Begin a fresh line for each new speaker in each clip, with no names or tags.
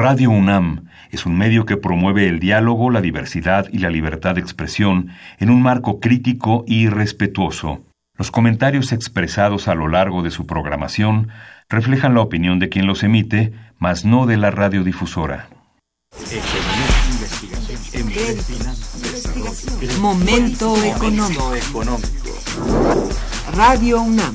Radio UNAM es un medio que promueve el diálogo, la diversidad y la libertad de expresión en un marco crítico y respetuoso. Los comentarios expresados a lo largo de su programación reflejan la opinión de quien los emite, mas no de la radiodifusora.
Momento económico. Radio UNAM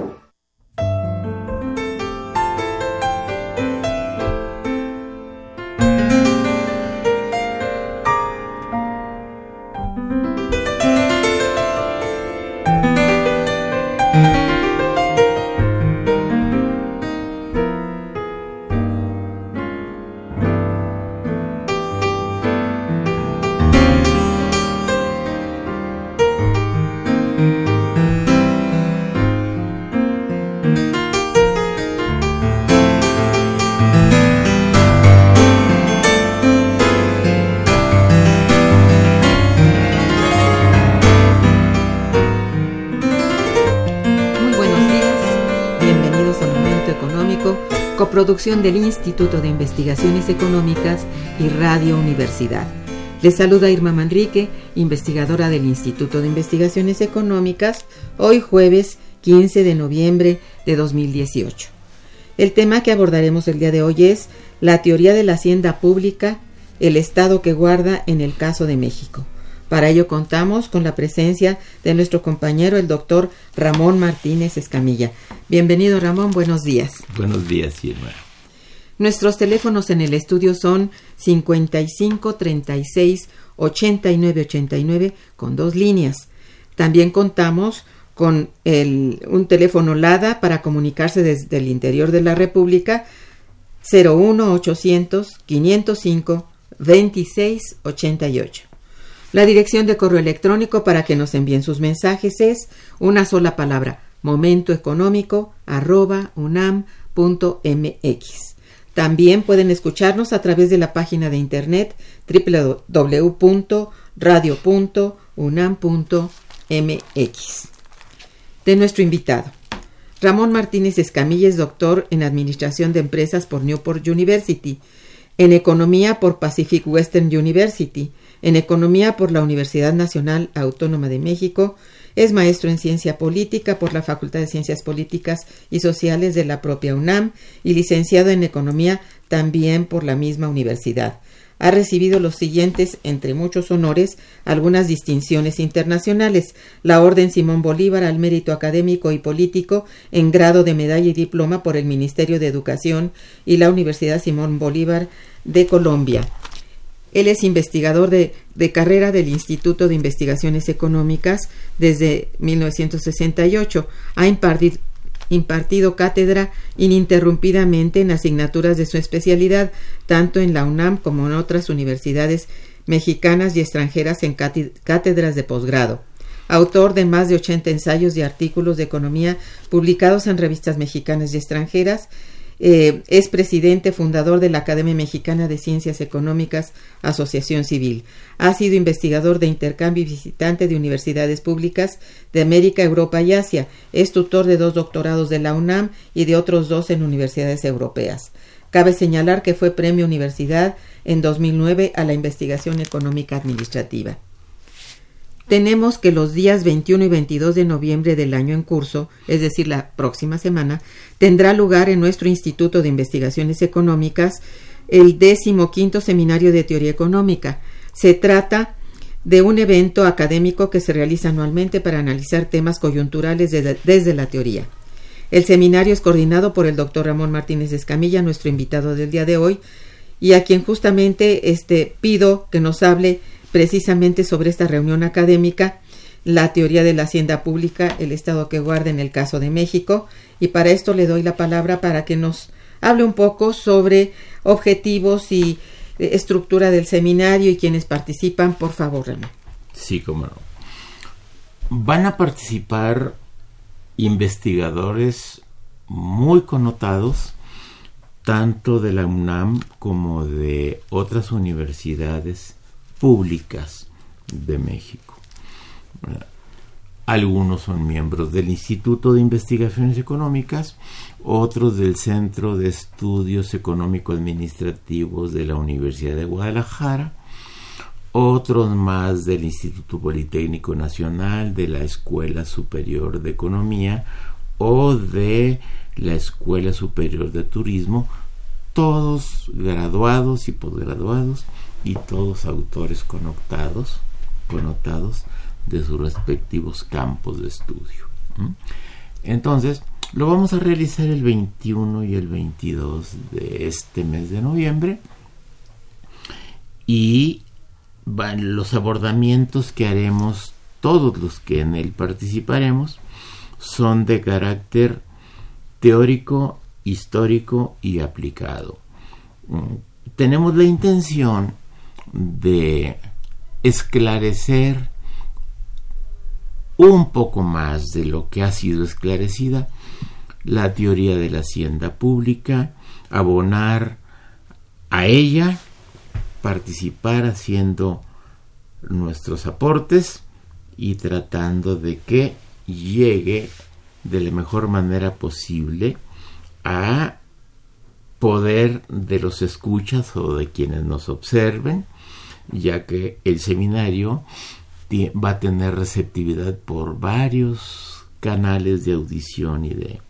Producción del Instituto de Investigaciones Económicas y Radio Universidad. Les saluda Irma Manrique, investigadora del Instituto de Investigaciones Económicas, hoy jueves 15 de noviembre de 2018. El tema que abordaremos el día de hoy es la teoría de la hacienda pública, el estado que guarda en el caso de México. Para ello contamos con la presencia de nuestro compañero, el doctor Ramón Martínez Escamilla. Bienvenido, Ramón, buenos días.
Buenos días, Irma.
Nuestros teléfonos en el estudio son 55 36 89 89 con dos líneas. También contamos con un teléfono LADA para comunicarse desde el interior de la República 01 800 505 26 88. La dirección de correo electrónico para que nos envíen sus mensajes es una sola palabra, momentoeconómico.unam.mx. También pueden escucharnos a través de la página de internet www.radio.unam.mx. De nuestro invitado. Ramón Martínez Escamilla es doctor en Administración de Empresas por Newport University, en Economía por Pacific Western University, en Economía por la Universidad Nacional Autónoma de México, es maestro en Ciencia Política por la Facultad de Ciencias Políticas y Sociales de la propia UNAM y licenciado en Economía también por la misma universidad. Ha recibido los siguientes, entre muchos honores, algunas distinciones internacionales: la Orden Simón Bolívar al Mérito Académico y Político en grado de medalla y diploma por el Ministerio de Educación y la Universidad Simón Bolívar de Colombia. Él es investigador de, carrera del Instituto de Investigaciones Económicas desde 1968. Ha impartido, impartido cátedra ininterrumpidamente en asignaturas de su especialidad, tanto en la UNAM como en otras universidades mexicanas y extranjeras en cátedras de posgrado. Autor de más de 80 ensayos y artículos de economía publicados en revistas mexicanas y extranjeras, eh, es presidente fundador de la Academia Mexicana de Ciencias Económicas, Asociación Civil. Ha sido investigador de intercambio y visitante de universidades públicas de América, Europa y Asia. Es tutor de dos doctorados de la UNAM y de otros dos en universidades europeas. Cabe señalar que fue premio Universidad en 2009 a la investigación económica administrativa tenemos que los días 21 y 22 de noviembre del año en curso, es decir, la próxima semana, tendrá lugar en nuestro Instituto de Investigaciones Económicas el quinto seminario de teoría económica. Se trata de un evento académico que se realiza anualmente para analizar temas coyunturales desde, la teoría. El seminario es coordinado por el doctor Ramón Martínez Escamilla, nuestro invitado del día de hoy, y a quien justamente este, pido que nos hable precisamente sobre esta reunión académica, la teoría de la hacienda pública, el estado que guarda en el caso de México, y para esto le doy la palabra para que nos hable un poco sobre objetivos y eh, estructura del seminario y quienes participan, por favor, Ramón.
Sí, cómo no. Van a participar investigadores muy connotados tanto de la UNAM como de otras universidades públicas de México. Algunos son miembros del Instituto de Investigaciones Económicas, otros del Centro de Estudios Económico-Administrativos de la Universidad de Guadalajara, otros más del Instituto Politécnico Nacional, de la Escuela Superior de Economía o de la Escuela Superior de Turismo, todos graduados y posgraduados y todos autores connotados, connotados de sus respectivos campos de estudio. Entonces, lo vamos a realizar el 21 y el 22 de este mes de noviembre y los abordamientos que haremos todos los que en él participaremos son de carácter teórico, histórico y aplicado. Tenemos la intención de esclarecer un poco más de lo que ha sido esclarecida la teoría de la hacienda pública, abonar a ella, participar haciendo nuestros aportes y tratando de que llegue de la mejor manera posible a poder de los escuchas o de quienes nos observen, ya que el seminario va a tener receptividad por varios canales de audición y de,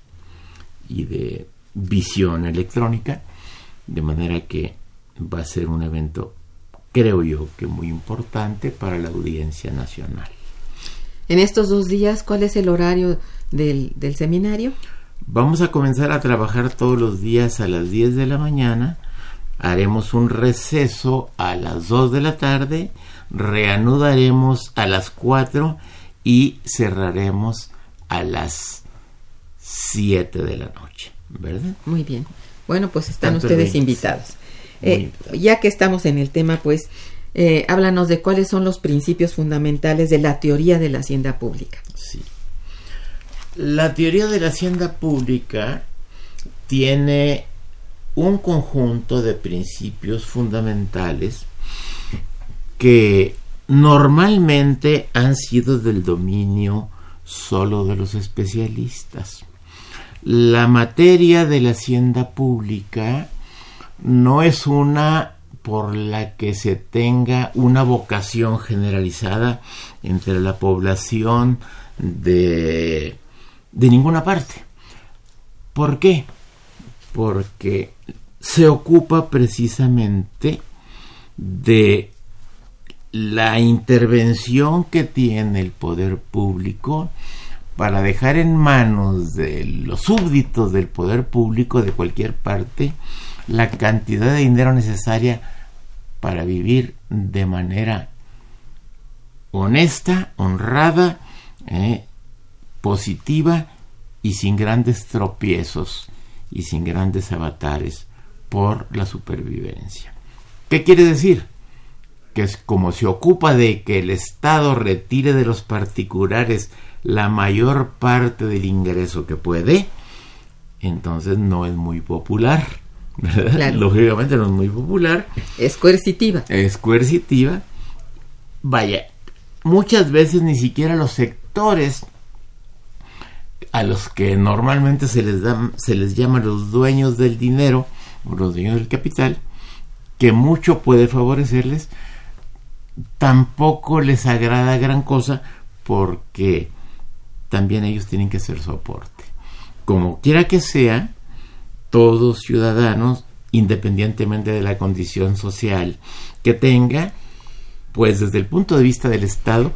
y de visión electrónica, de manera que va a ser un evento, creo yo, que muy importante para la audiencia nacional.
En estos dos días, ¿cuál es el horario del, del seminario?
Vamos a comenzar a trabajar todos los días a las 10 de la mañana. Haremos un receso a las 2 de la tarde. Reanudaremos a las 4 y cerraremos a las 7 de la noche. ¿Verdad?
Muy bien. Bueno, pues están ustedes invitados. Eh, ya que estamos en el tema, pues eh, háblanos de cuáles son los principios fundamentales de la teoría de la hacienda pública.
Sí. La teoría de la hacienda pública tiene un conjunto de principios fundamentales que normalmente han sido del dominio solo de los especialistas. La materia de la hacienda pública no es una por la que se tenga una vocación generalizada entre la población de de ninguna parte. ¿Por qué? Porque se ocupa precisamente de la intervención que tiene el poder público para dejar en manos de los súbditos del poder público de cualquier parte la cantidad de dinero necesaria para vivir de manera honesta, honrada, eh, positiva y sin grandes tropiezos y sin grandes avatares por la supervivencia. ¿Qué quiere decir? Que es como se ocupa de que el Estado retire de los particulares la mayor parte del ingreso que puede, entonces no es muy popular. Lógicamente no es muy popular.
Es coercitiva.
Es coercitiva. Vaya, muchas veces ni siquiera los sectores a los que normalmente se les, da, se les llama los dueños del dinero o los dueños del capital, que mucho puede favorecerles, tampoco les agrada gran cosa porque también ellos tienen que ser soporte. Como quiera que sea, todos ciudadanos, independientemente de la condición social que tenga, pues desde el punto de vista del Estado,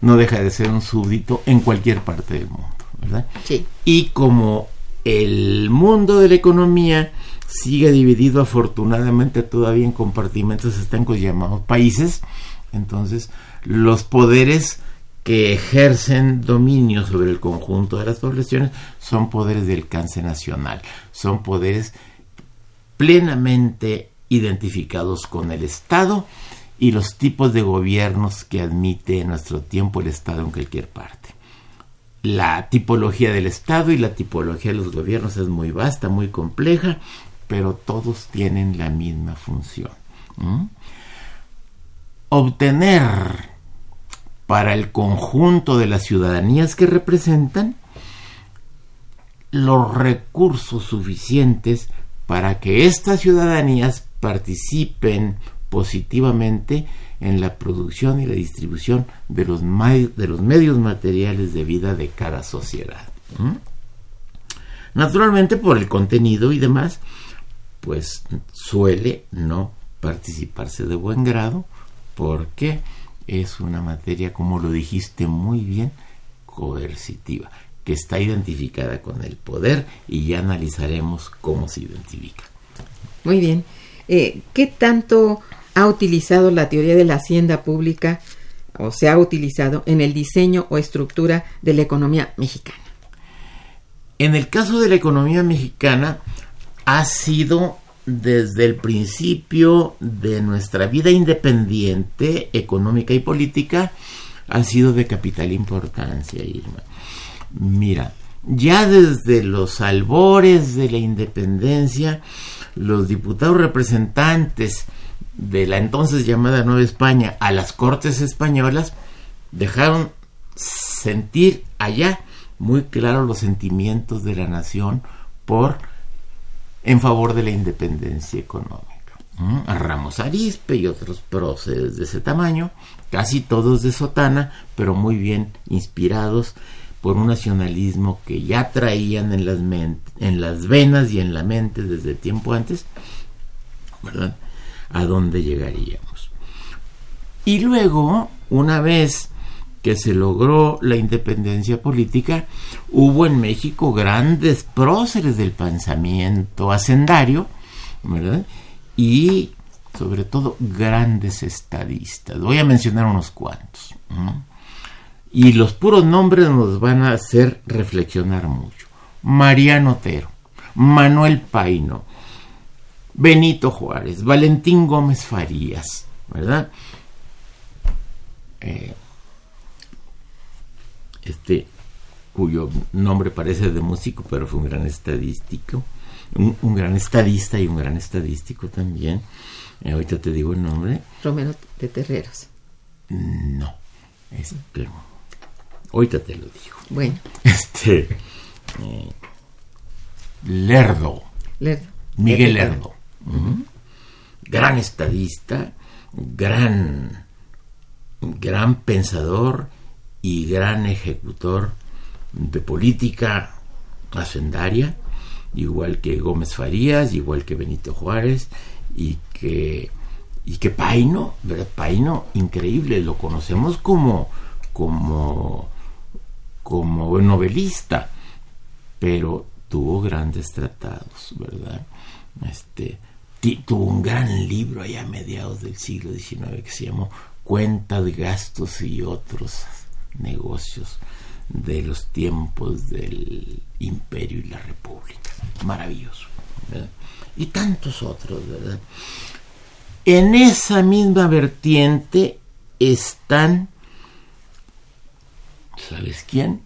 no deja de ser un súbdito en cualquier parte del mundo. Y como el mundo de la economía sigue dividido afortunadamente todavía en compartimentos estancos llamados países, entonces los poderes que ejercen dominio sobre el conjunto de las poblaciones son poderes de alcance nacional, son poderes plenamente identificados con el Estado y los tipos de gobiernos que admite en nuestro tiempo el Estado en cualquier parte. La tipología del Estado y la tipología de los gobiernos es muy vasta, muy compleja, pero todos tienen la misma función. Obtener para el conjunto de las ciudadanías que representan los recursos suficientes para que estas ciudadanías participen positivamente en la producción y la distribución de los, de los medios materiales de vida de cada sociedad. Naturalmente, por el contenido y demás, pues suele no participarse de buen grado porque es una materia, como lo dijiste muy bien, coercitiva que está identificada con el poder y ya analizaremos cómo se identifica.
Muy bien. Eh, ¿Qué tanto ha utilizado la teoría de la hacienda pública o se ha utilizado en el diseño o estructura de la economía mexicana?
En el caso de la economía mexicana ha sido desde el principio de nuestra vida independiente, económica y política, ha sido de capital importancia, Irma. Mira, ya desde los albores de la independencia, los diputados representantes de la entonces llamada Nueva España a las Cortes Españolas dejaron sentir allá muy claro los sentimientos de la nación por en favor de la independencia económica. A Ramos Arispe y otros próceres de ese tamaño, casi todos de sotana, pero muy bien inspirados por un nacionalismo que ya traían en las, en las venas y en la mente desde tiempo antes, ¿verdad? A dónde llegaríamos. Y luego, una vez que se logró la independencia política, hubo en México grandes próceres del pensamiento hacendario, ¿verdad? Y sobre todo grandes estadistas. Voy a mencionar unos cuantos y los puros nombres nos van a hacer reflexionar mucho. Mariano Otero, Manuel Paino, Benito Juárez, Valentín Gómez Farías, ¿verdad? Eh, este, cuyo nombre parece de músico, pero fue un gran estadístico, un, gran estadista y un gran estadístico también. Eh, ahorita te digo el nombre.
Romero de Terreros.
No, es, Ahorita te lo digo.
Bueno.
Este. Eh, Lerdo.
Lerdo.
Miguel Lerdo. Gran estadista, gran, gran pensador y gran ejecutor de política hacendaria, igual que Gómez Farías, igual que Benito Juárez, y que, y que Paino, ¿verdad? Paino, increíble, lo conocemos como, como como novelista, pero tuvo grandes tratados, ¿verdad? Este, tuvo un gran libro allá a mediados del siglo XIX que se llamó Cuenta de gastos y otros negocios de los tiempos del imperio y la república. Maravilloso. Y tantos otros, ¿verdad? En esa misma vertiente están ¿sabes quién?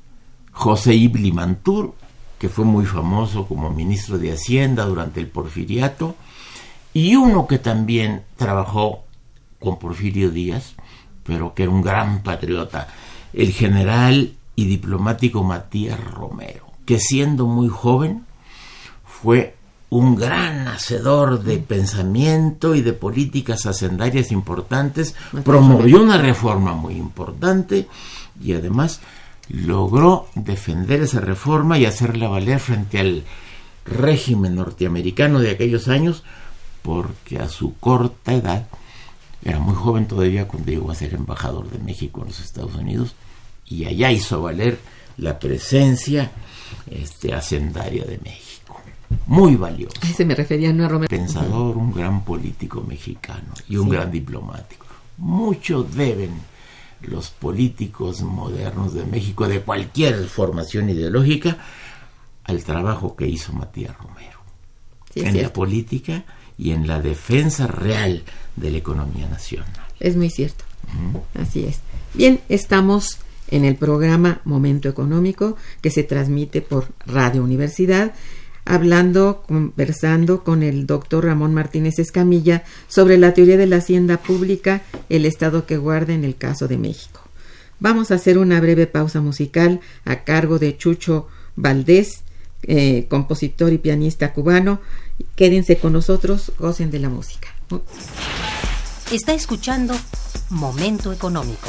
José Ibli Mantur, que fue muy famoso como ministro de Hacienda durante el porfiriato, y uno que también trabajó con Porfirio Díaz, pero que era un gran patriota, el general y diplomático Matías Romero, que siendo muy joven fue un gran hacedor de pensamiento y de políticas hacendarias importantes, promovió una reforma muy importante y además logró defender esa reforma y hacerla valer frente al régimen norteamericano de aquellos años porque a su corta edad era muy joven todavía cuando llegó a ser embajador de México en los Estados Unidos y allá hizo valer la presencia este, hacendaria de México. Muy valioso.
se me refería no a Romero.
Pensador, un gran político mexicano y un gran diplomático. Mucho deben los políticos modernos de México, de cualquier formación ideológica, al trabajo que hizo Matías Romero en la política y en la defensa real de la economía nacional.
Es muy cierto. Así es. Bien, estamos en el programa Momento Económico que se transmite por Radio Universidad hablando, conversando con el doctor Ramón Martínez Escamilla sobre la teoría de la hacienda pública, el estado que guarda en el caso de México. Vamos a hacer una breve pausa musical a cargo de Chucho Valdés, eh, compositor y pianista cubano. Quédense con nosotros, gocen de la música.
Está escuchando Momento Económico.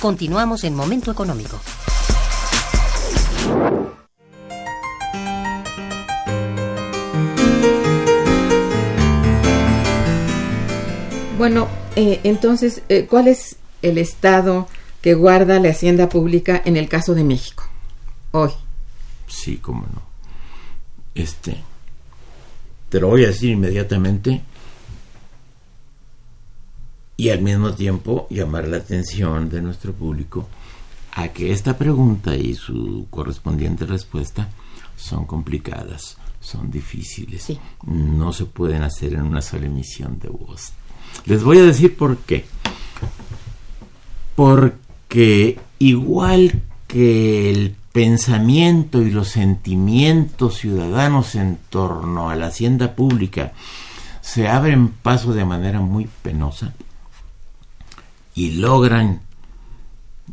Continuamos en Momento Económico.
Bueno, eh, entonces, eh, ¿cuál es el estado que guarda la hacienda pública en el caso de México hoy?
Sí, cómo no. Este, te lo voy a decir inmediatamente y al mismo tiempo llamar la atención de nuestro público a que esta pregunta y su correspondiente respuesta son complicadas, son difíciles, no se pueden hacer en una sola emisión de voz. Les voy a decir por qué. Porque igual que el pensamiento y los sentimientos ciudadanos en torno a la hacienda pública se abren paso de manera muy penosa, y logran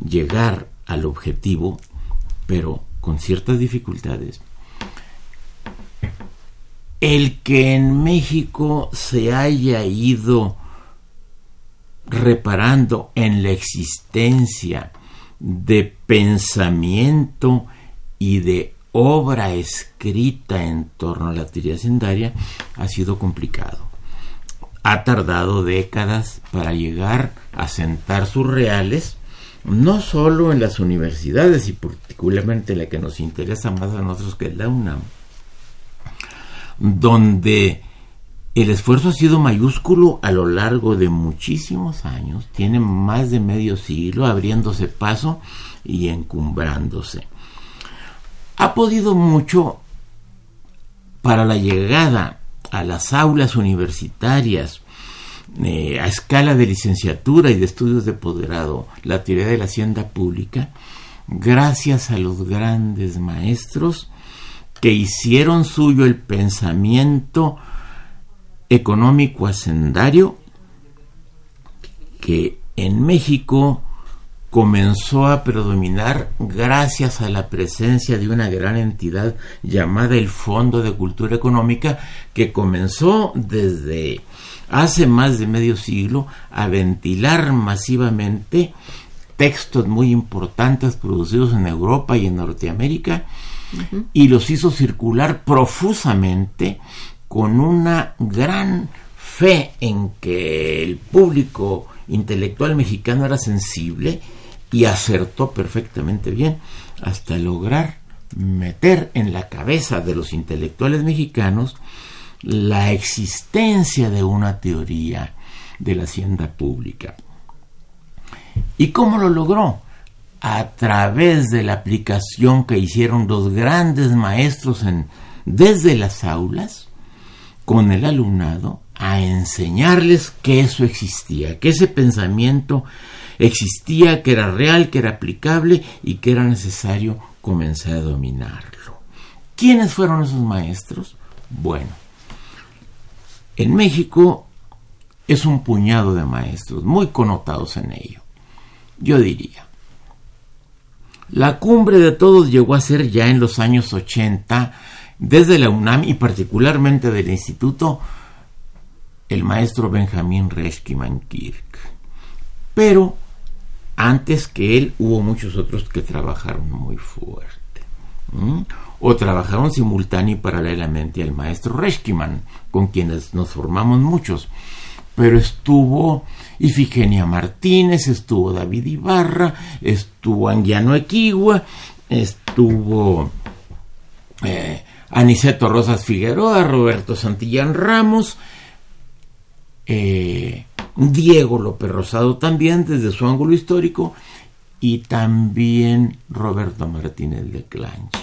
llegar al objetivo, pero con ciertas dificultades. El que en México se haya ido reparando en la existencia de pensamiento y de obra escrita en torno a la teoría sendaria ha sido complicado ha tardado décadas para llegar a sentar sus reales, no solo en las universidades y particularmente la que nos interesa más a nosotros que es la UNAM, donde el esfuerzo ha sido mayúsculo a lo largo de muchísimos años, tiene más de medio siglo abriéndose paso y encumbrándose. Ha podido mucho para la llegada a las aulas universitarias eh, a escala de licenciatura y de estudios de poderado la teoría de la hacienda pública gracias a los grandes maestros que hicieron suyo el pensamiento económico hacendario que en México comenzó a predominar gracias a la presencia de una gran entidad llamada el Fondo de Cultura Económica que comenzó desde hace más de medio siglo a ventilar masivamente textos muy importantes producidos en Europa y en Norteamérica y los hizo circular profusamente con una gran fe en que el público intelectual mexicano era sensible y acertó perfectamente bien hasta lograr meter en la cabeza de los intelectuales mexicanos la existencia de una teoría de la hacienda pública. ¿Y cómo lo logró? A través de la aplicación que hicieron los grandes maestros desde las aulas con el alumnado a enseñarles que eso existía, que ese pensamiento existía, que era real, que era aplicable y que era necesario comenzar a dominarlo. ¿Quiénes fueron esos maestros? Bueno, en México es un puñado de maestros muy connotados en ello. Yo diría, la cumbre de todos llegó a ser ya en los años 80, desde la UNAM y particularmente del Instituto, el maestro Benjamín Reschkiman Kirk. Pero antes que él hubo muchos otros que trabajaron muy fuerte. O trabajaron simultáneo y paralelamente al maestro Reschkiman, con quienes nos formamos muchos. Pero estuvo Ifigenia Martínez, estuvo David Ibarra, estuvo Anguiano Equigua, estuvo eh, Aniceto Rosas Figueroa, Roberto Santillán Ramos, eh, Diego López Rosado también desde su ángulo histórico y también Roberto Martínez de Clanche,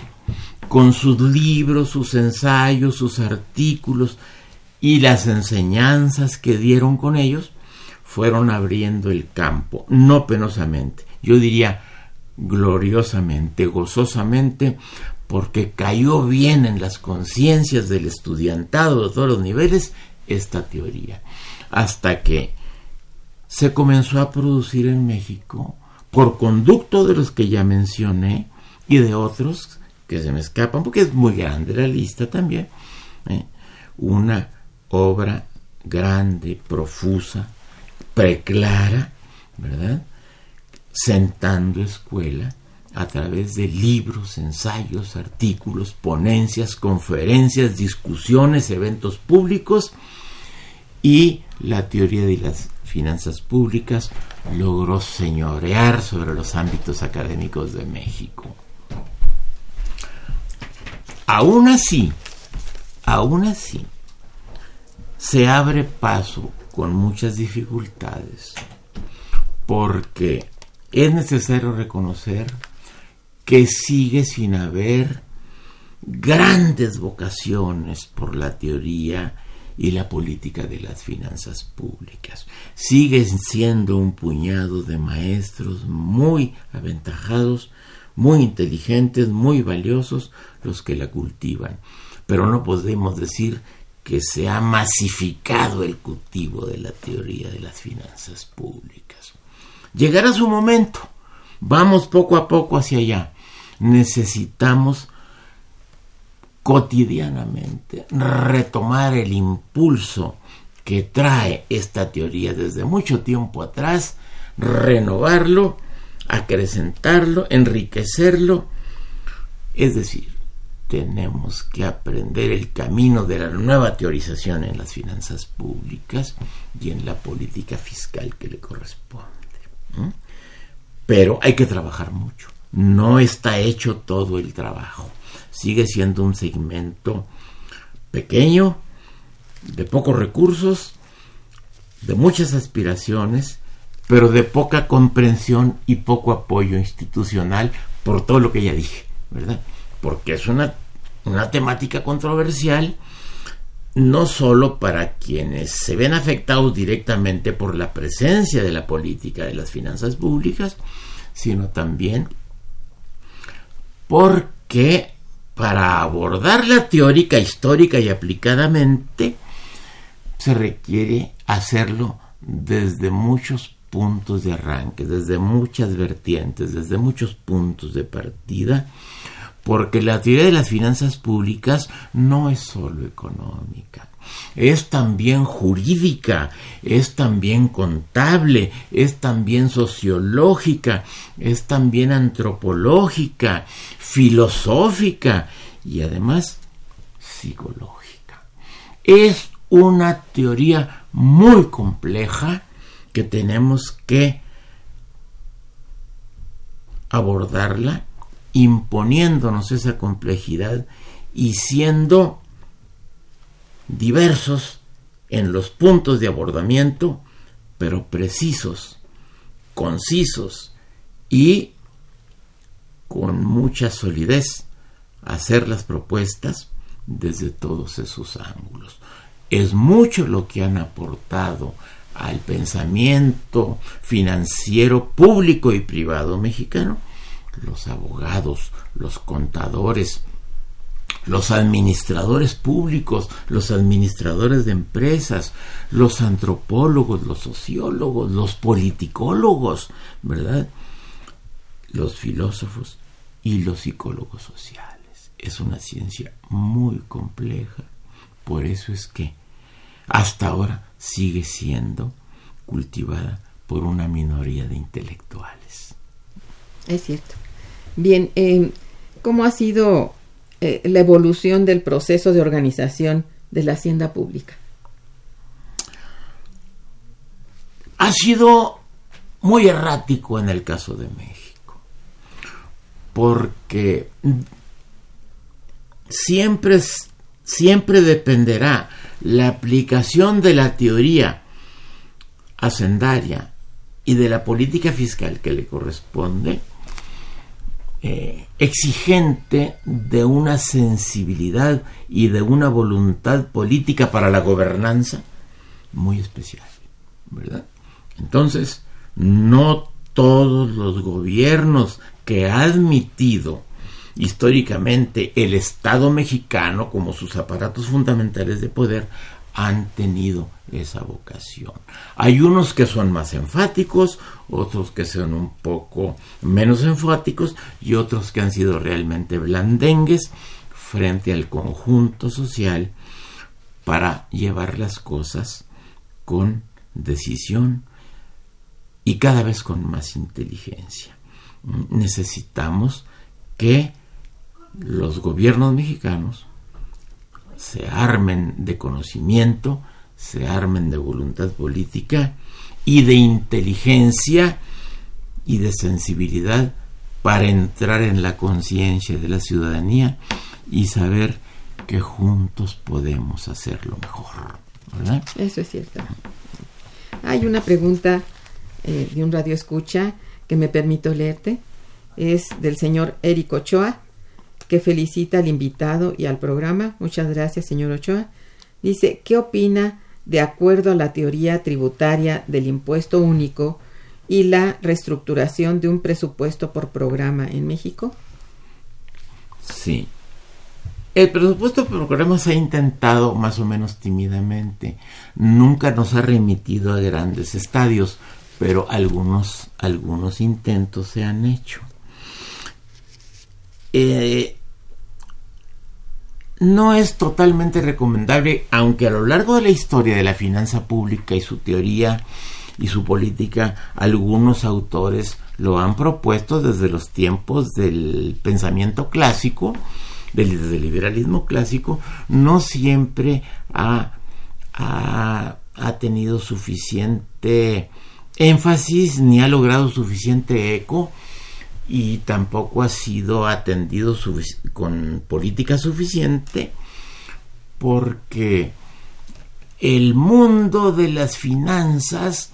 con sus libros, sus ensayos, sus artículos y las enseñanzas que dieron con ellos, fueron abriendo el campo, no penosamente, yo diría gloriosamente, gozosamente, porque cayó bien en las conciencias del estudiantado de todos los niveles esta teoría, hasta que se comenzó a producir en México por conducto de los que ya mencioné y de otros que se me escapan porque es muy grande la lista también ¿eh? una obra grande profusa preclara verdad sentando escuela a través de libros, ensayos, artículos, ponencias, conferencias, discusiones, eventos públicos y la teoría de las finanzas públicas, logró señorear sobre los ámbitos académicos de México. Aún así, aún así, se abre paso con muchas dificultades, porque es necesario reconocer que sigue sin haber grandes vocaciones por la teoría y la política de las finanzas públicas. Siguen siendo un puñado de maestros muy aventajados, muy inteligentes, muy valiosos los que la cultivan. Pero no podemos decir que se ha masificado el cultivo de la teoría de las finanzas públicas. Llegará su momento. Vamos poco a poco hacia allá. Necesitamos cotidianamente retomar el impulso que trae esta teoría desde mucho tiempo atrás, renovarlo, acrecentarlo, enriquecerlo. Es decir, tenemos que aprender el camino de la nueva teorización en las finanzas públicas y en la política fiscal que le corresponde. Pero hay que trabajar mucho. No está hecho todo el trabajo sigue siendo un segmento pequeño, de pocos recursos, de muchas aspiraciones, pero de poca comprensión y poco apoyo institucional por todo lo que ya dije, ¿verdad? Porque es una, una temática controversial no solo para quienes se ven afectados directamente por la presencia de la política de las finanzas públicas, sino también porque para abordarla teórica, histórica y aplicadamente, se requiere hacerlo desde muchos puntos de arranque, desde muchas vertientes, desde muchos puntos de partida, porque la teoría de las finanzas públicas no es solo económica, es también jurídica, es también contable, es también sociológica, es también antropológica, filosófica y además psicológica. Es una teoría muy compleja que tenemos que abordarla imponiéndonos esa complejidad y siendo diversos en los puntos de abordamiento, pero precisos, concisos y con mucha solidez hacer las propuestas desde todos esos ángulos. Es mucho lo que han aportado al pensamiento financiero público y privado mexicano los abogados, los contadores, los administradores públicos, los administradores de empresas, los antropólogos, los sociólogos, los politicólogos, ¿verdad? Los filósofos y los psicólogos sociales. Es una ciencia muy compleja. Por eso es que hasta ahora sigue siendo cultivada por una minoría de intelectuales.
Es cierto. Bien, eh, ¿cómo ha sido eh, la evolución del proceso de organización de la hacienda pública?
Ha sido muy errático en el caso de México, porque siempre, siempre dependerá la aplicación de la teoría hacendaria y de la política fiscal que le corresponde eh, exigente de una sensibilidad y de una voluntad política para la gobernanza muy especial, ¿verdad? Entonces, no todos los gobiernos que ha admitido históricamente el Estado mexicano como sus aparatos fundamentales de poder han tenido esa vocación. Hay unos que son más enfáticos, otros que son un poco menos enfáticos y otros que han sido realmente blandengues frente al conjunto social para llevar las cosas con decisión y cada vez con más inteligencia. Necesitamos que los gobiernos mexicanos se armen de conocimiento, se armen de voluntad política y de inteligencia y de sensibilidad para entrar en la conciencia de la ciudadanía y saber que juntos podemos hacerlo mejor.
Eso es cierto. Hay una pregunta eh, de un radio escucha que me permito leerte. Es del señor Eric Ochoa que felicita al invitado y al programa. Muchas gracias, señor Ochoa. Dice, ¿qué opina de acuerdo a la teoría tributaria del impuesto único y la reestructuración de un presupuesto por programa en México?
Sí. El presupuesto por programa se ha intentado más o menos tímidamente. Nunca nos ha remitido a grandes estadios, pero algunos, algunos intentos se han hecho. Eh, no es totalmente recomendable, aunque a lo largo de la historia de la finanza pública y su teoría y su política, algunos autores lo han propuesto desde los tiempos del pensamiento clásico, del, liberalismo clásico, no siempre ha, ha tenido suficiente énfasis ni ha logrado suficiente eco y tampoco ha sido atendido con política suficiente porque el mundo de las finanzas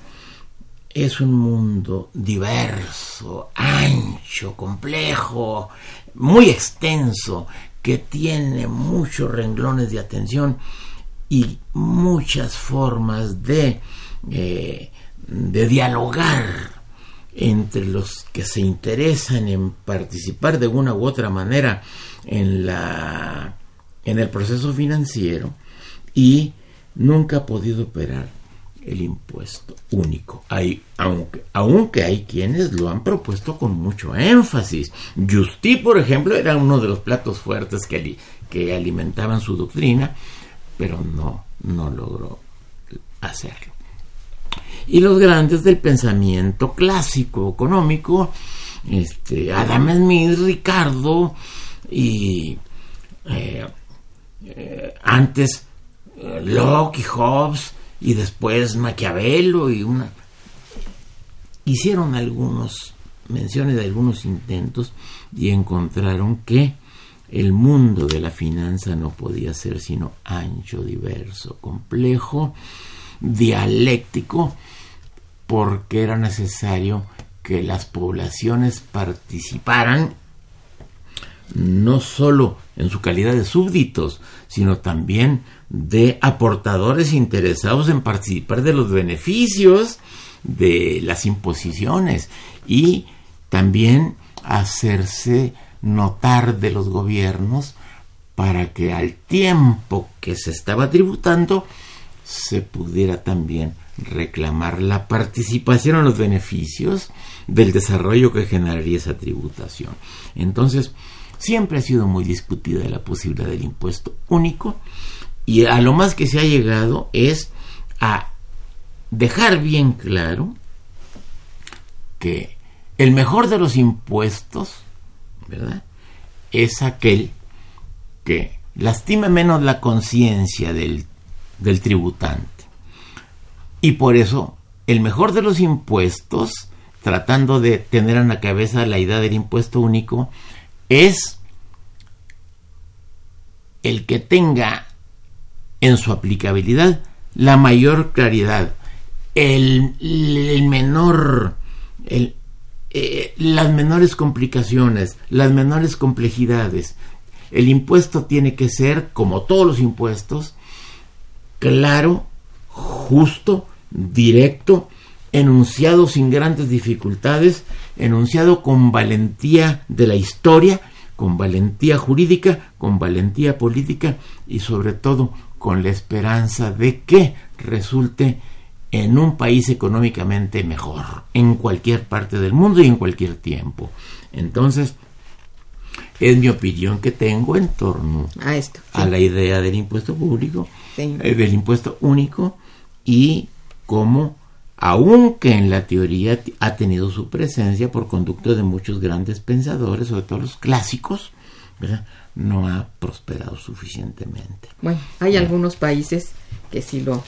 es un mundo diverso, ancho, complejo, muy extenso, que tiene muchos renglones de atención y muchas formas de, eh, de dialogar entre los que se interesan en participar de una u otra manera en la en el proceso financiero y nunca ha podido operar el impuesto único. Hay, aunque, aunque hay quienes lo han propuesto con mucho énfasis. Justi, por ejemplo, era uno de los platos fuertes que, que alimentaban su doctrina, pero no, no logró hacerlo y los grandes del pensamiento clásico económico, este, Adam Smith, Ricardo y eh, eh, antes eh, Locke y Hobbes y después Maquiavelo y una hicieron algunos menciones de algunos intentos y encontraron que el mundo de la finanza no podía ser sino ancho, diverso, complejo, dialéctico, porque era necesario que las poblaciones participaran no solo en su calidad de súbditos, sino también de aportadores interesados en participar de los beneficios de las imposiciones y también hacerse notar de los gobiernos para que al tiempo que se estaba tributando se pudiera también reclamar la participación en los beneficios del desarrollo que generaría esa tributación. Entonces, siempre ha sido muy discutida la posibilidad del impuesto único y a lo más que se ha llegado es a dejar bien claro que el mejor de los impuestos, ¿verdad? Es aquel que lastima menos la conciencia del, del tributante. Y por eso, el mejor de los impuestos, tratando de tener en la cabeza la idea del impuesto único, es el que tenga en su aplicabilidad la mayor claridad, el, menor, eh, las menores complicaciones, las menores complejidades. El impuesto tiene que ser, como todos los impuestos, claro, justo, directo, enunciado sin grandes dificultades, enunciado con valentía de la historia, con valentía jurídica, con valentía política y sobre todo con la esperanza de que resulte en un país económicamente mejor, en cualquier parte del mundo y en cualquier tiempo. Entonces, es mi opinión que tengo en torno
a esto,
a la idea del impuesto público, eh, del impuesto único y cómo, aunque en la teoría ha tenido su presencia por conducto de muchos grandes pensadores, sobre todo los clásicos, no ha prosperado suficientemente.
Bueno, hay algunos países que sí lo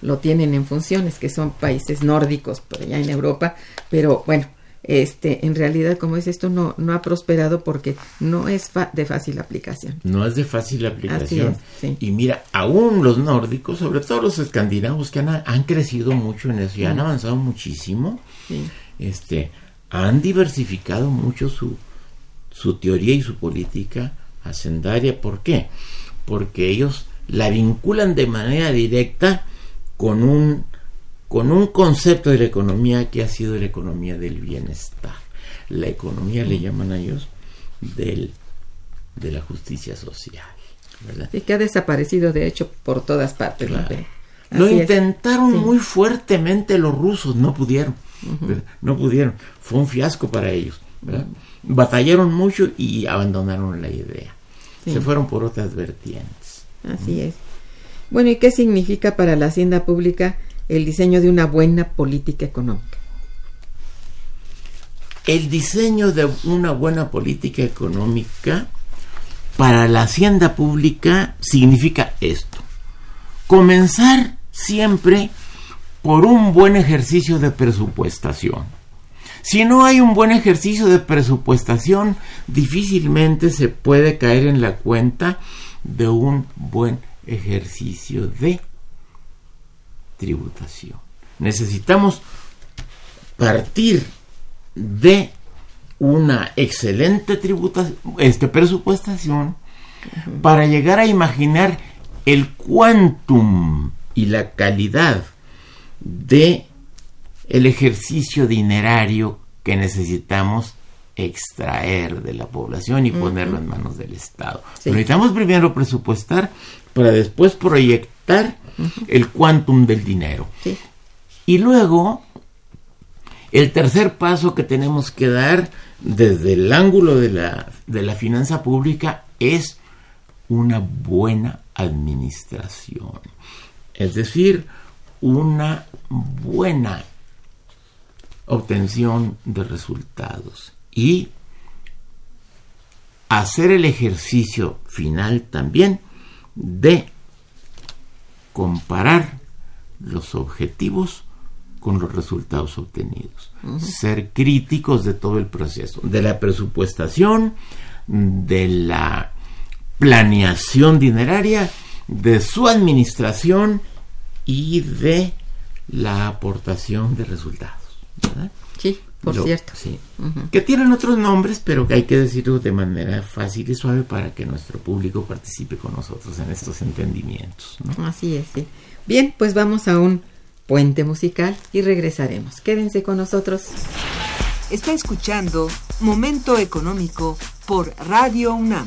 lo tienen en funciones, que son países nórdicos por allá en Europa, pero bueno, este, en realidad, como es esto, no, no ha prosperado porque no es de fácil aplicación.
No es de fácil aplicación. Y mira, aún los nórdicos, sobre todo los escandinavos que han, han crecido mucho en eso y han avanzado muchísimo, este, han diversificado mucho su, su teoría y su política hacendaria. ¿Por qué? Porque ellos la vinculan de manera directa con un, con un concepto de la economía que ha sido la economía del bienestar. La economía le llaman a ellos del, de la justicia social. ¿verdad?
Y que ha desaparecido de hecho por todas partes.
Lo intentaron muy fuertemente los rusos, no pudieron. No pudieron. Fue un fiasco para ellos. Batallaron mucho y abandonaron la idea. Se fueron por otras vertientes.
Así es. Bueno, ¿y qué significa para la hacienda pública el diseño de una buena política económica?
El diseño de una buena política económica para la hacienda pública significa esto. Comenzar siempre por un buen ejercicio de presupuestación. Si no hay un buen ejercicio de presupuestación, difícilmente se puede caer en la cuenta de un buen ejercicio de tributación. Necesitamos partir de una excelente tributación, este, presupuestación para llegar a imaginar el quantum y la calidad de el ejercicio dinerario que necesitamos extraer de la población y ponerlo en manos del Estado. necesitamos primero presupuestar para después proyectar el quantum del dinero. Y luego, el tercer paso que tenemos que dar desde el ángulo de la, de la finanza pública es una buena administración. Es decir, una buena obtención de resultados y hacer el ejercicio final también de comparar los objetivos con los resultados obtenidos. Ser críticos de todo el proceso, de la presupuestación, de la planeación dineraria, de su administración y de la aportación de resultados.
Sí, por cierto.
Sí. Que tienen otros nombres, pero que hay que decirlo de manera fácil y suave para que nuestro público participe con nosotros en estos entendimientos.
Así es, sí. Bien, pues vamos a un puente musical y regresaremos. Quédense con nosotros.
Está escuchando Momento Económico por Radio UNAM.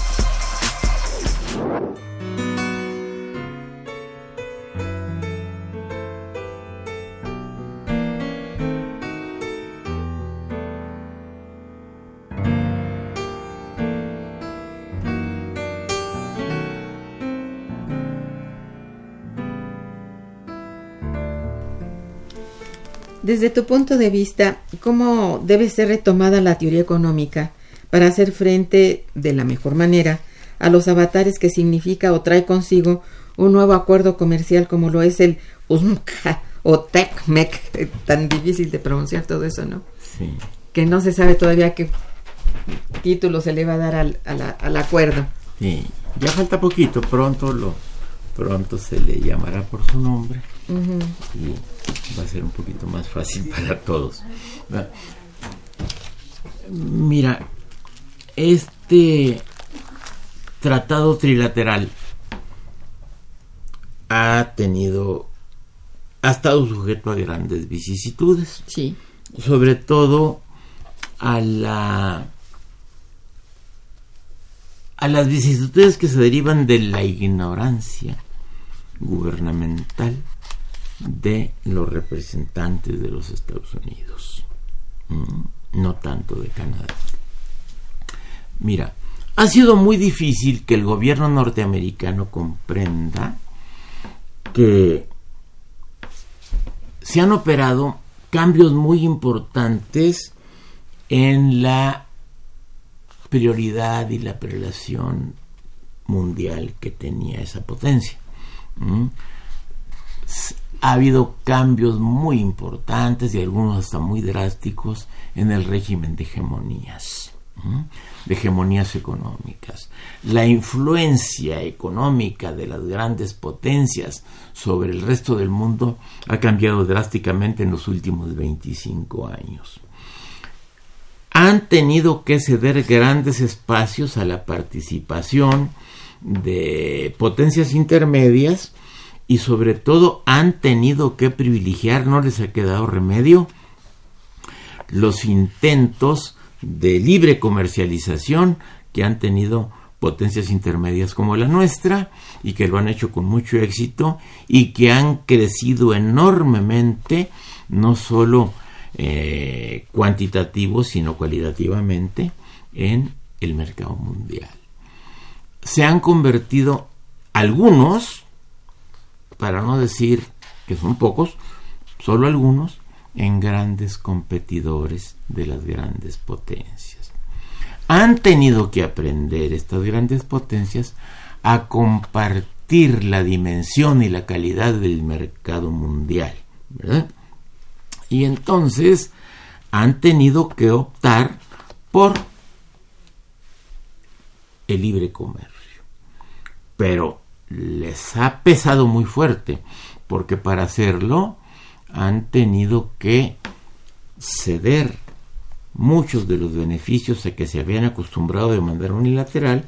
Desde tu punto de vista, ¿cómo debe ser retomada la teoría económica para hacer frente de la mejor manera a los avatares que significa o trae consigo un nuevo acuerdo comercial como lo es el USMCA o TECMEC, tan difícil de pronunciar todo eso, ¿no?
Sí.
Que no se sabe todavía qué título se le va a dar al, al acuerdo.
Sí, ya falta poquito, pronto lo pronto se le llamará por su nombre y va a ser un poquito más fácil para todos. Mira, este tratado trilateral ha tenido, ha estado sujeto a grandes vicisitudes.
Sí.
Sobre todo a la a las vicisitudes que se derivan de la ignorancia gubernamental de los representantes de los Estados Unidos, no tanto de Canadá. Mira, ha sido muy difícil que el gobierno norteamericano comprenda que se han operado cambios muy importantes en la prioridad y la prelación mundial que tenía esa potencia. Ha habido cambios muy importantes y algunos hasta muy drásticos en el régimen de hegemonías. de hegemonías económicas. La influencia económica de las grandes potencias sobre el resto del mundo ha cambiado drásticamente en los últimos 25 años. Han tenido que ceder grandes espacios a la participación de potencias intermedias y sobre todo han tenido que privilegiar, no les ha quedado remedio, los intentos de libre comercialización que han tenido potencias intermedias como la nuestra y que lo han hecho con mucho éxito y que han crecido enormemente, no solo eh, cuantitativo, sino cualitativamente en el mercado mundial. Se han convertido algunos, para no decir que son pocos, solo algunos, en grandes competidores de las grandes potencias. Han tenido que aprender estas grandes potencias a compartir la dimensión y la calidad del mercado mundial. Y entonces han tenido que optar por el libre comercio. Pero les ha pesado muy fuerte, porque para hacerlo han tenido que ceder muchos de los beneficios a que se habían acostumbrado de manera unilateral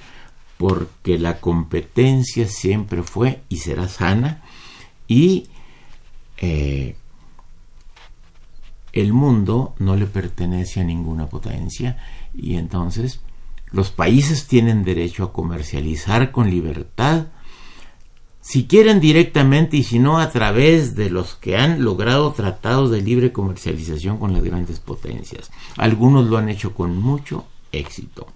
porque la competencia siempre fue y será sana y eh, el mundo no le pertenece a ninguna potencia y entonces los países tienen derecho a comercializar con libertad si quieren directamente y si no a través de los que han logrado tratados de libre comercialización con las grandes potencias. Algunos lo han hecho con mucho éxito.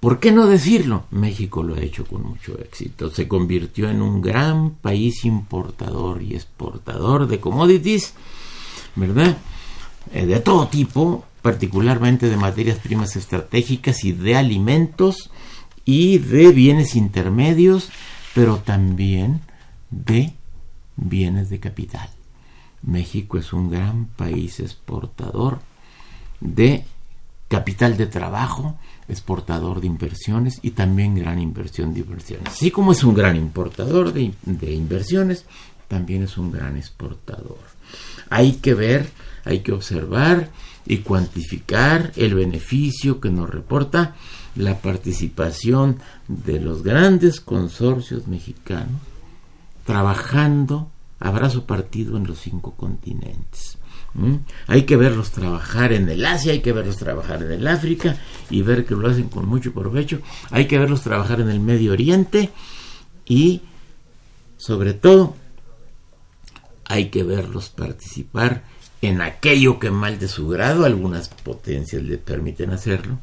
¿Por qué no decirlo? México lo ha hecho con mucho éxito. Se convirtió en un gran país importador y exportador de commodities, ¿verdad? Eh, de todo tipo, particularmente de materias primas estratégicas y de alimentos y de bienes intermedios pero también de bienes de capital. México es un gran país exportador de capital de trabajo, exportador de inversiones y también gran inversión de inversiones. Así como es un gran importador de, de, inversiones, también es un gran exportador. Hay que ver, hay que observar y cuantificar el beneficio que nos reporta la participación de los grandes consorcios mexicanos trabajando a partido en los cinco continentes. Hay que verlos trabajar en el Asia, hay que verlos trabajar en el África y ver que lo hacen con mucho provecho. Hay que verlos trabajar en el Medio Oriente y, sobre todo, hay que verlos participar en aquello que mal de su grado algunas potencias le permiten hacerlo,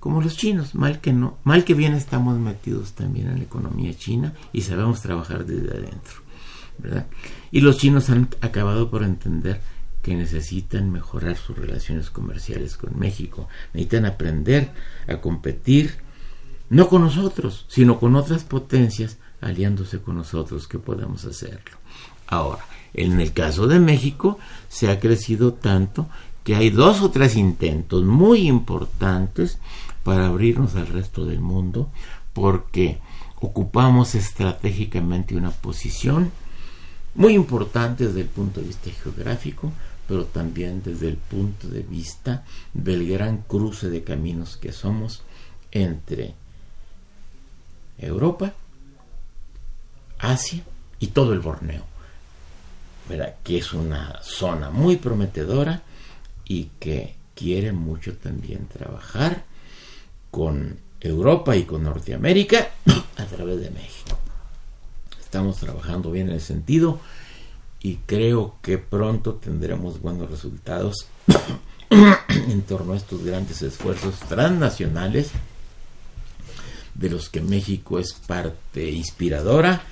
como los chinos, mal que no, mal que bien estamos metidos también en la economía china y sabemos trabajar desde adentro. Y los chinos han acabado por entender que necesitan mejorar sus relaciones comerciales con México, necesitan aprender a competir no con nosotros, sino con otras potencias aliándose con nosotros que podemos hacerlo. Ahora, en el caso de México se ha crecido tanto que hay dos o tres intentos muy importantes para abrirnos al resto del mundo porque ocupamos estratégicamente una posición muy importante desde el punto de vista geográfico, pero también desde el punto de vista del gran cruce de caminos que somos entre Europa, Asia y todo el Borneo, que es una zona muy prometedora y que quiere mucho también trabajar con Europa y con Norteamérica a través de México. Estamos trabajando bien en ese sentido y creo que pronto tendremos buenos resultados en torno a estos grandes esfuerzos transnacionales de los que México es parte inspiradora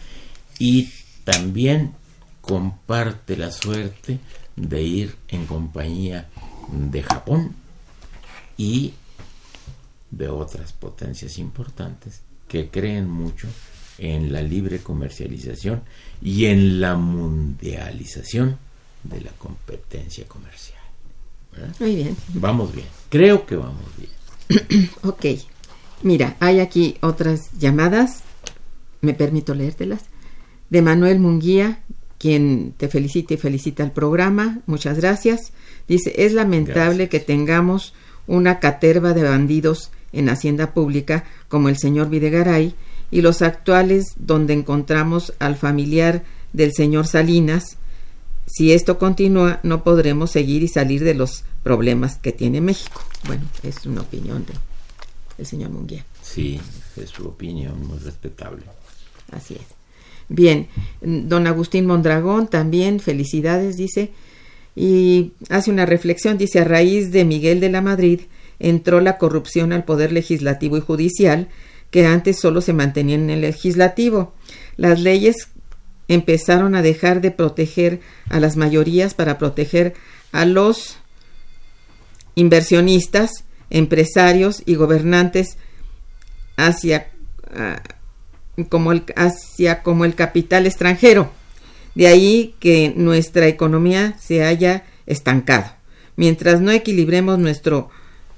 y también comparte la suerte de ir en compañía de Japón y de otras potencias importantes que creen mucho en la libre comercialización y en la mundialización de la competencia comercial. ¿verdad?
Muy bien.
Vamos bien, creo que vamos bien.
Ok. Mira, hay aquí otras llamadas. Me permito leértelas. De Manuel Munguía, quien te felicita y felicita el programa. Muchas gracias. Dice, es lamentable
Gracias.
que tengamos una caterva de bandidos en Hacienda Pública como el señor Videgaray y los actuales donde encontramos al familiar del señor Salinas. Si esto continúa, no podremos seguir y salir de los problemas que tiene México. Bueno, es una opinión de el señor Munguía.
Sí, es su opinión muy respetable.
Así es. Bien, don Agustín Mondragón también, felicidades, dice, y hace una reflexión, dice, a raíz de Miguel de la Madrid entró la corrupción al poder legislativo y judicial, que antes solo se mantenía en el legislativo. Las leyes empezaron a dejar de proteger a las mayorías para proteger a los inversionistas, empresarios y gobernantes hacia ah, como el, hacia como el capital extranjero. De ahí que nuestra economía se haya estancado. Mientras no equilibremos nuestro,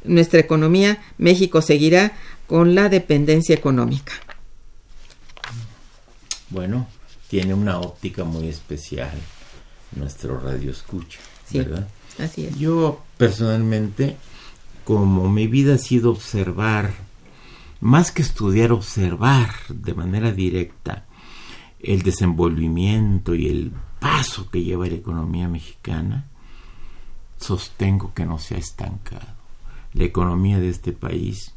nuestra economía, México seguirá con la dependencia económica.
Bueno, tiene una óptica muy especial nuestro radio escucha,
Sí.
¿verdad?
Así es.
Yo personalmente, como mi vida ha sido observar, más que estudiar, observar de manera directa el desenvolvimiento y el paso que lleva la economía mexicana, sostengo que no se ha estancado. La economía de este país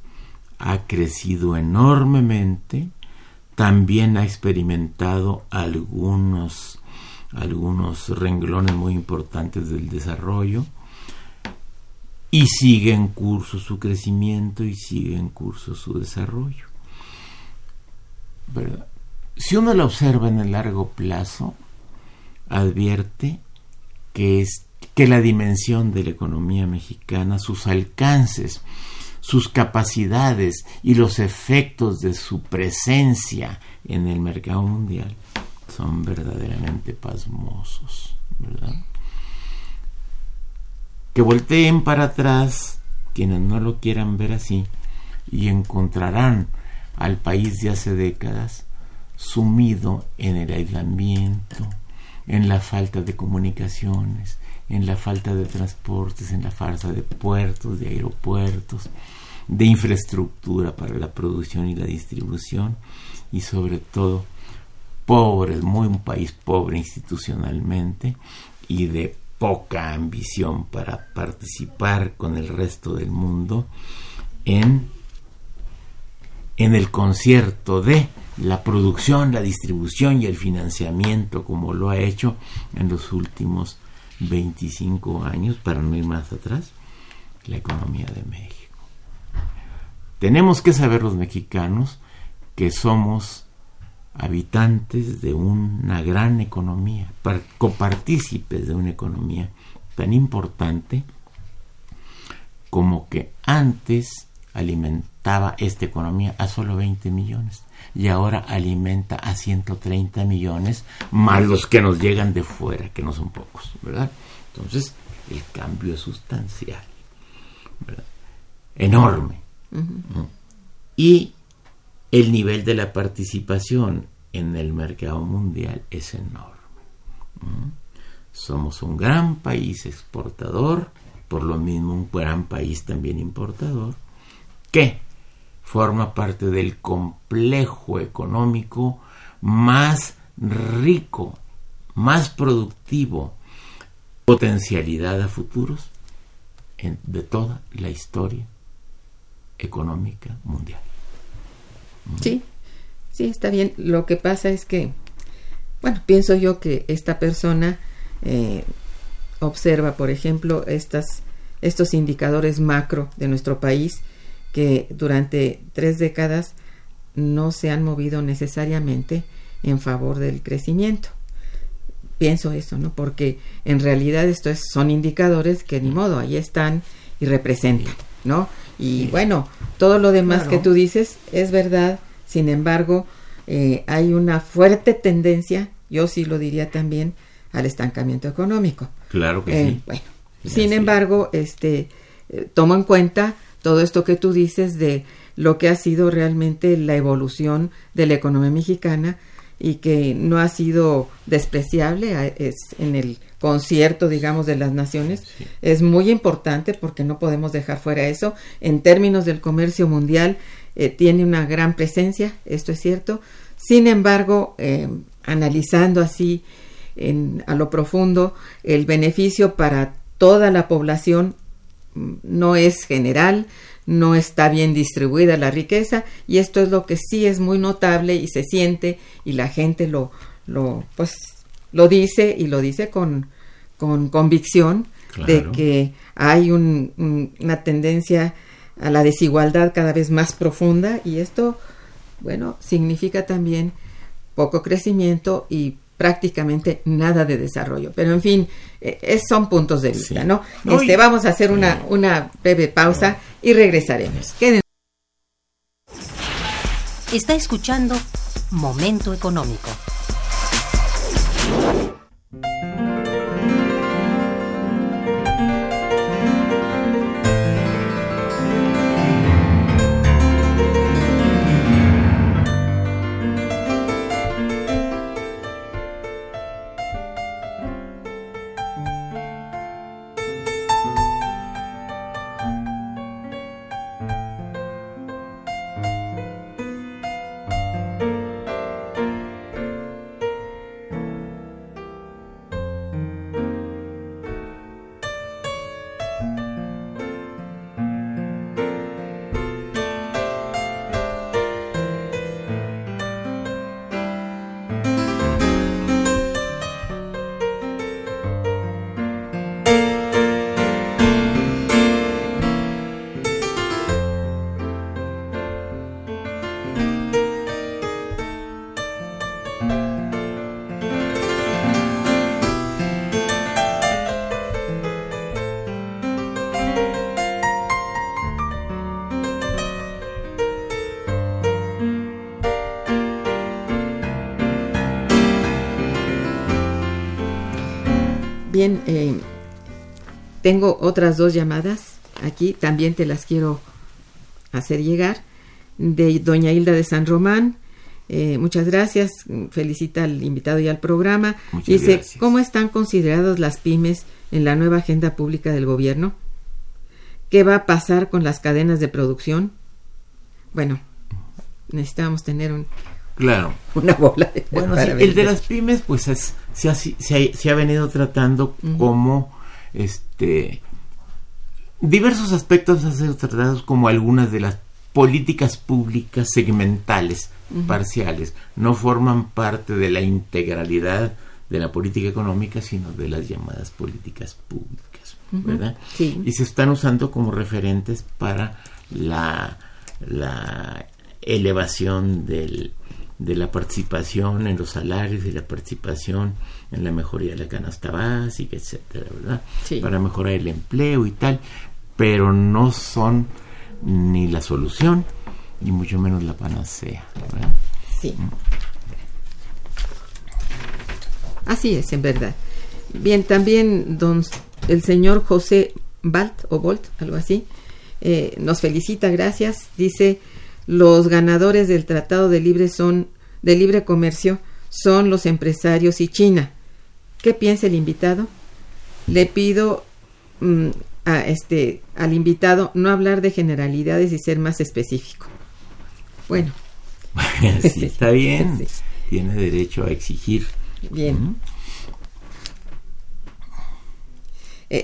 ha crecido enormemente, también ha experimentado algunos algunos renglones muy importantes del desarrollo y sigue en curso su crecimiento y sigue en curso su desarrollo. Si uno lo observa en el largo plazo, advierte que, es, que la dimensión de la economía mexicana, sus alcances, sus capacidades y los efectos de su presencia en el mercado mundial son verdaderamente pasmosos, ¿verdad? Que volteen para atrás quienes no lo quieran ver así y encontrarán al país de hace décadas sumido en el aislamiento, en la falta de comunicaciones, en la falta de transportes, en la falta de puertos, de aeropuertos, de infraestructura para la producción y la distribución y sobre todo pobres, muy un país pobre institucionalmente y de poca ambición para participar con el resto del mundo en, en el concierto de la producción, la distribución y el financiamiento como lo ha hecho en los últimos 25 años, para no ir más atrás, la economía de México. Tenemos que saber los mexicanos que somos habitantes de una gran economía, copartícipes de una economía tan importante como que antes alimentaba esta economía a solo 20 millones y ahora alimenta a 130 millones más los que nos llegan de fuera, que no son pocos, ¿verdad? Entonces, el cambio es sustancial, ¿verdad? enorme. Uh -huh. Y el nivel de la participación en el mercado mundial es enorme. ¿Mm? Somos un gran país exportador, por lo mismo un gran país también importador, que forma parte del complejo económico más rico, más productivo, potencialidad a futuros en, de toda la historia económica mundial.
Sí, sí, está bien. Lo que pasa es que, bueno, pienso yo que esta persona eh, observa, por ejemplo, estas, estos indicadores macro de nuestro país que durante tres décadas no se han movido necesariamente en favor del crecimiento. Pienso eso, ¿no? Porque en realidad estos son indicadores que ni modo, ahí están y representan, ¿no? Y bueno, todo lo demás claro. que tú dices es verdad, sin embargo, eh, hay una fuerte tendencia, yo sí lo diría también, al estancamiento económico.
Claro que
eh,
sí.
Bueno, Sin embargo, este eh, tomo en cuenta todo esto que tú dices de lo que ha sido realmente la evolución de la economía mexicana y que no ha sido despreciable es en el concierto, digamos, de las naciones. Es muy importante porque no podemos dejar fuera eso. En términos del comercio mundial, eh, tiene una gran presencia, esto es cierto. Sin embargo, eh, analizando así en- a lo profundo, el beneficio para toda la población no es general, no está bien distribuida la riqueza y esto es lo que sí es muy notable y se siente y la gente lo, lo pues lo dice y lo dice con, con convicción de que hay un- un- una tendencia a la desigualdad cada vez más profunda y esto bueno significa también poco crecimiento y prácticamente nada de desarrollo. Pero en fin, eh, es- son puntos de vista,
Sí.
¿no?
No,
este,
y-
vamos a hacer una, una breve pausa y regresaremos. Queden
Está escuchando Momento Económico.
Eh, tengo otras dos llamadas aquí, también te las quiero hacer llegar, de doña Hilda de San Román. Eh, muchas gracias, felicita al invitado y al programa.
Muchas
Dice,
gracias.
¿cómo están consideradas las pymes en la nueva agenda pública del gobierno? ¿Qué va a pasar con las cadenas de producción? Bueno, necesitamos tener un-
Claro.
una bola de
Bueno, sí, el de las pymes, pues es- se, ha, se ha- se ha venido tratando como este diversos aspectos han sido tratados como algunas de las políticas públicas segmentales, parciales, no forman parte de la integralidad de la política económica, sino de las llamadas políticas públicas, ¿verdad?
Sí.
Y se están usando como referentes para la, la elevación del, de la participación en los salarios y la participación en la mejoría de la canasta básica, etcétera, ¿verdad?
Sí.
Para mejorar el empleo y tal, pero no son ni la solución ni mucho menos la panacea, ¿verdad?
Sí. Así es, en verdad. Bien, también don el señor José Balt o Bolt, algo así, eh, nos felicita, gracias. Dice los ganadores del Tratado de Libre son de Libre Comercio son los empresarios y China. ¿Qué piensa el invitado? Le pido mm, a este al invitado no hablar de generalidades y ser más específico. Bueno,
sí, está bien,
Sí.
tiene derecho a exigir.
bien.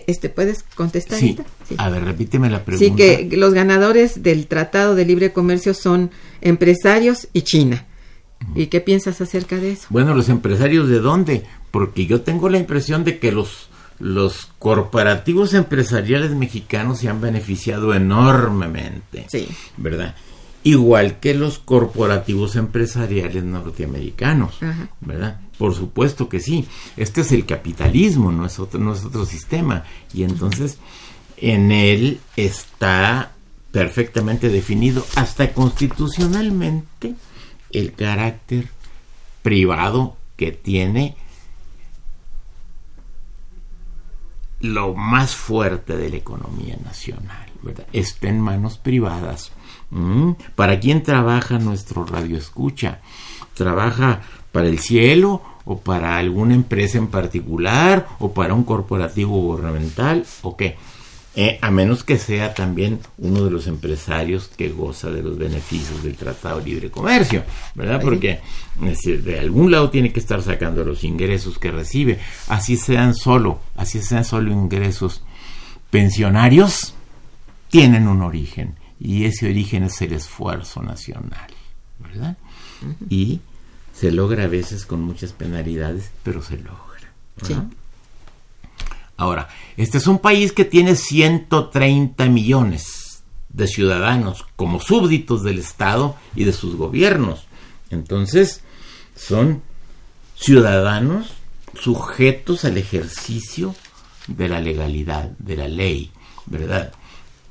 Este, ¿puedes contestar?
Sí. A ver, repíteme la pregunta.
Sí, que los ganadores del Tratado de Libre Comercio son empresarios y China. ¿Y qué piensas acerca de eso?
Bueno, los empresarios de dónde? Porque yo tengo la impresión de que los los corporativos empresariales mexicanos se han beneficiado enormemente.
Sí.
¿Verdad? Igual que los corporativos empresariales norteamericanos,
Ajá.
¿verdad? Por supuesto que sí. Este es el capitalismo, no es otro, no es otro sistema. Y entonces, en él está perfectamente definido, hasta constitucionalmente, el carácter privado que tiene lo más fuerte de la economía nacional, ¿verdad? Está en manos privadas. ¿Mm? ¿Para quién trabaja nuestro radio escucha? ¿Trabaja para el cielo o para alguna empresa en particular o para un corporativo gubernamental o qué? Eh, a menos que sea también uno de los empresarios que goza de los beneficios del Tratado de Libre Comercio, ¿verdad? Porque de algún lado tiene que estar sacando los ingresos que recibe, así sean solo, así sean solo ingresos pensionarios, tienen un origen y ese origen es el esfuerzo nacional, ¿verdad? Y se logra a veces con muchas penalidades, pero se logra. Ahora, este es un país que tiene 130 millones de ciudadanos como súbditos del Estado y de sus gobiernos. Entonces, son ciudadanos sujetos al ejercicio de la legalidad, de la ley, ¿verdad?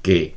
Que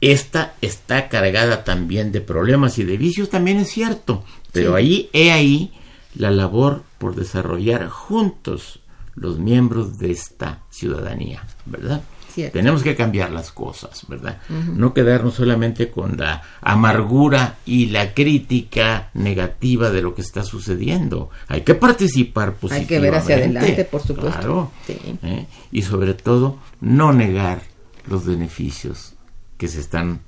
esta está cargada también de problemas y de vicios, también es cierto, pero ahí, he ahí la labor por desarrollar juntos los miembros de esta ciudadanía, ¿verdad?
Cierto.
Tenemos que cambiar las cosas, ¿verdad? No quedarnos solamente con la amargura y la crítica negativa de lo que está sucediendo. Hay que participar
Hay
positivamente.
que ver hacia adelante, por supuesto.
Claro.
Sí.
¿eh? Y sobre todo, no negar los beneficios que se están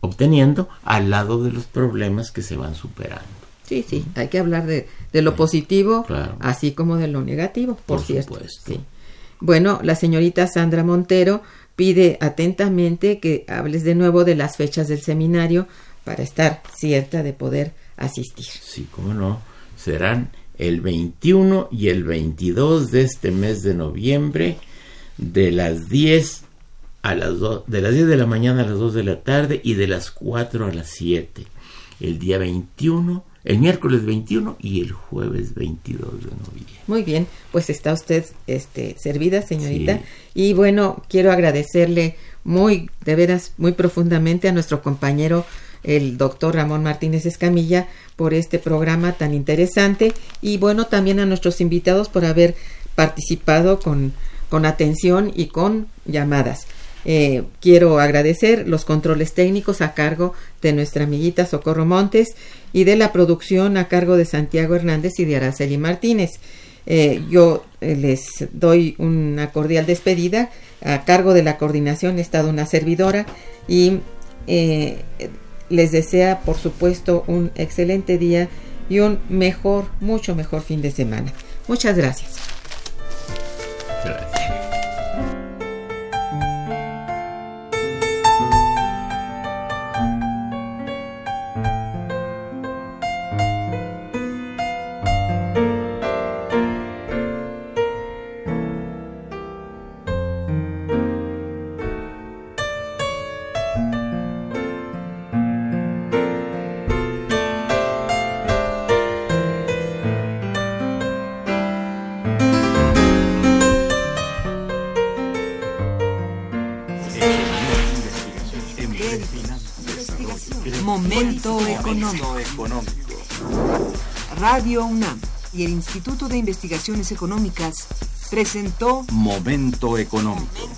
obteniendo al lado de los problemas que se van superando.
Sí, sí, hay que hablar de, de lo positivo,
Claro.
así como de lo negativo, por,
Por
cierto.
supuesto.
sí. Bueno, la señorita Sandra Montero pide atentamente que hables de nuevo de las fechas del seminario para estar cierta de poder asistir.
Sí, cómo no. Serán el 21 y el 22 de este mes de noviembre de las 10 a las 2, de las 10 de la mañana a las 2 de la tarde y de las 4 a las 7. El día 21, el miércoles 21 y el jueves 22 de noviembre.
Muy bien, pues está usted este, servida, señorita.
Sí.
Y bueno, quiero agradecerle muy, de veras, muy profundamente a nuestro compañero, el doctor Ramón Martínez Escamilla, por este programa tan interesante. Y bueno, también a nuestros invitados por haber participado con, con atención y con llamadas. Eh, quiero agradecer los controles técnicos a cargo de nuestra amiguita Socorro Montes y de la producción a cargo de Santiago Hernández y de Araceli Martínez. Eh, yo eh, les doy una cordial despedida. A cargo de la coordinación he estado una servidora y les desea, por supuesto, un excelente día y un mejor, mucho mejor fin de semana. Muchas gracias.
Gracias.
Instituto de Investigaciones Económicas presentó
Momento económico.